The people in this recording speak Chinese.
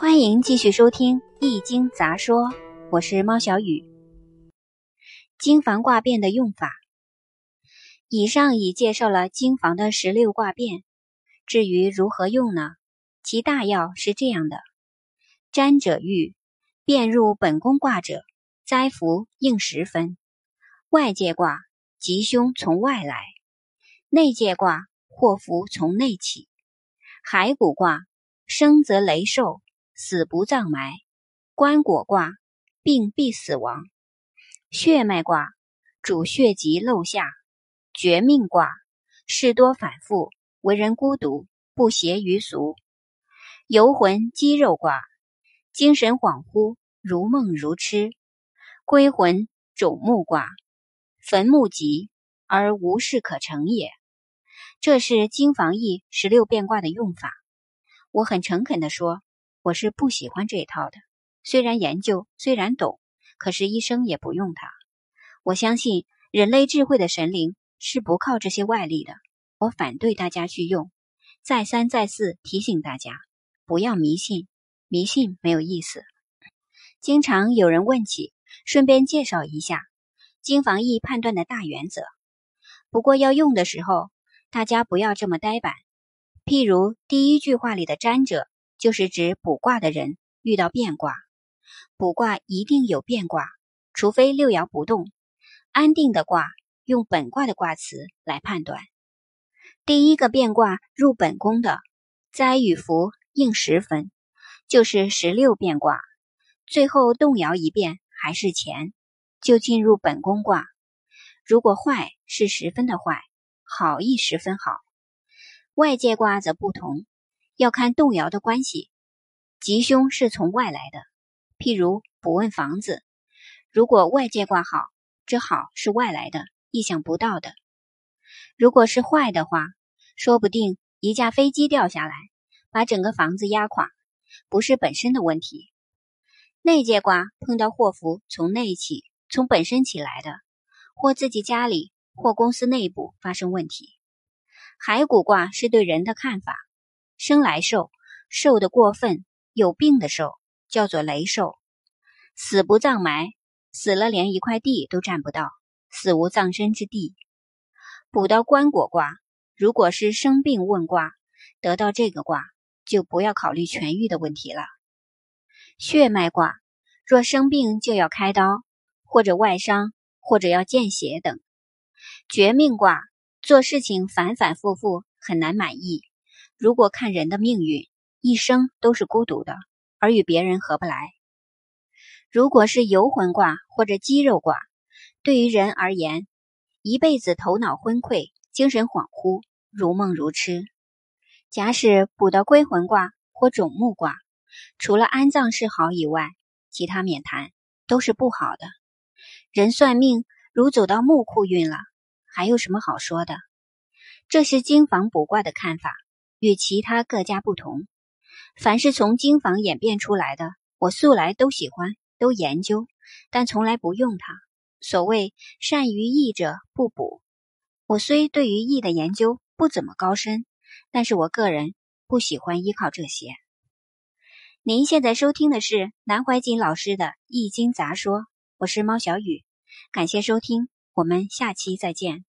欢迎继续收听《易经杂说》，我是猫小雨。经房卦变的用法，以上已介绍了经房的十六卦变。至于如何用呢？其大要是这样的：占者遇，变入本宫卦者，灾福应时分；外界卦，吉凶从外来；内界卦，祸福从内起；骸骨卦，生则雷兽。死不葬埋，棺椁卦，病必死亡；血脉卦，主血疾漏下；绝命卦，事多反复，为人孤独，不谐于俗；游魂肌肉卦，精神恍惚，如梦如痴；归魂种木卦，坟墓吉而无事可成也。这是经房易十六变卦的用法。我很诚恳地说。我是不喜欢这一套的，虽然研究，虽然懂，可是一生也不用它。我相信人类智慧的神灵是不靠这些外力的。我反对大家去用，再三再四提醒大家不要迷信，迷信没有意思。经常有人问起，顺便介绍一下经防疫判断的大原则。不过要用的时候，大家不要这么呆板。譬如第一句话里的“沾者”。就是指卜卦的人遇到变卦，卜卦一定有变卦，除非六爻不动，安定的卦用本卦的卦辞来判断。第一个变卦入本宫的灾与福应十分，就是十六变卦，最后动摇一变还是乾，就进入本宫卦。如果坏是十分的坏，好亦十分好。外界卦则不同。要看动摇的关系，吉凶是从外来的。譬如卜问房子，如果外界卦好，这好是外来的，意想不到的；如果是坏的话，说不定一架飞机掉下来，把整个房子压垮，不是本身的问题。内界卦碰到祸福从内起，从本身起来的，或自己家里或公司内部发生问题。骸骨卦是对人的看法。生来寿，寿的过分，有病的寿叫做雷寿；死不葬埋，死了连一块地都占不到，死无葬身之地。补到棺椁卦，如果是生病问卦，得到这个卦，就不要考虑痊愈的问题了。血脉卦，若生病就要开刀，或者外伤，或者要见血等。绝命卦，做事情反反复复，很难满意。如果看人的命运，一生都是孤独的，而与别人合不来。如果是游魂卦或者肌肉卦，对于人而言，一辈子头脑昏聩，精神恍惚，如梦如痴。假使补到归魂卦或种木卦，除了安葬是好以外，其他免谈，都是不好的。人算命如走到木库运了，还有什么好说的？这是经房卜卦的看法。与其他各家不同，凡是从经房演变出来的，我素来都喜欢，都研究，但从来不用它。所谓善于易者不补，我虽对于易的研究不怎么高深，但是我个人不喜欢依靠这些。您现在收听的是南怀瑾老师的《易经杂说》，我是猫小雨，感谢收听，我们下期再见。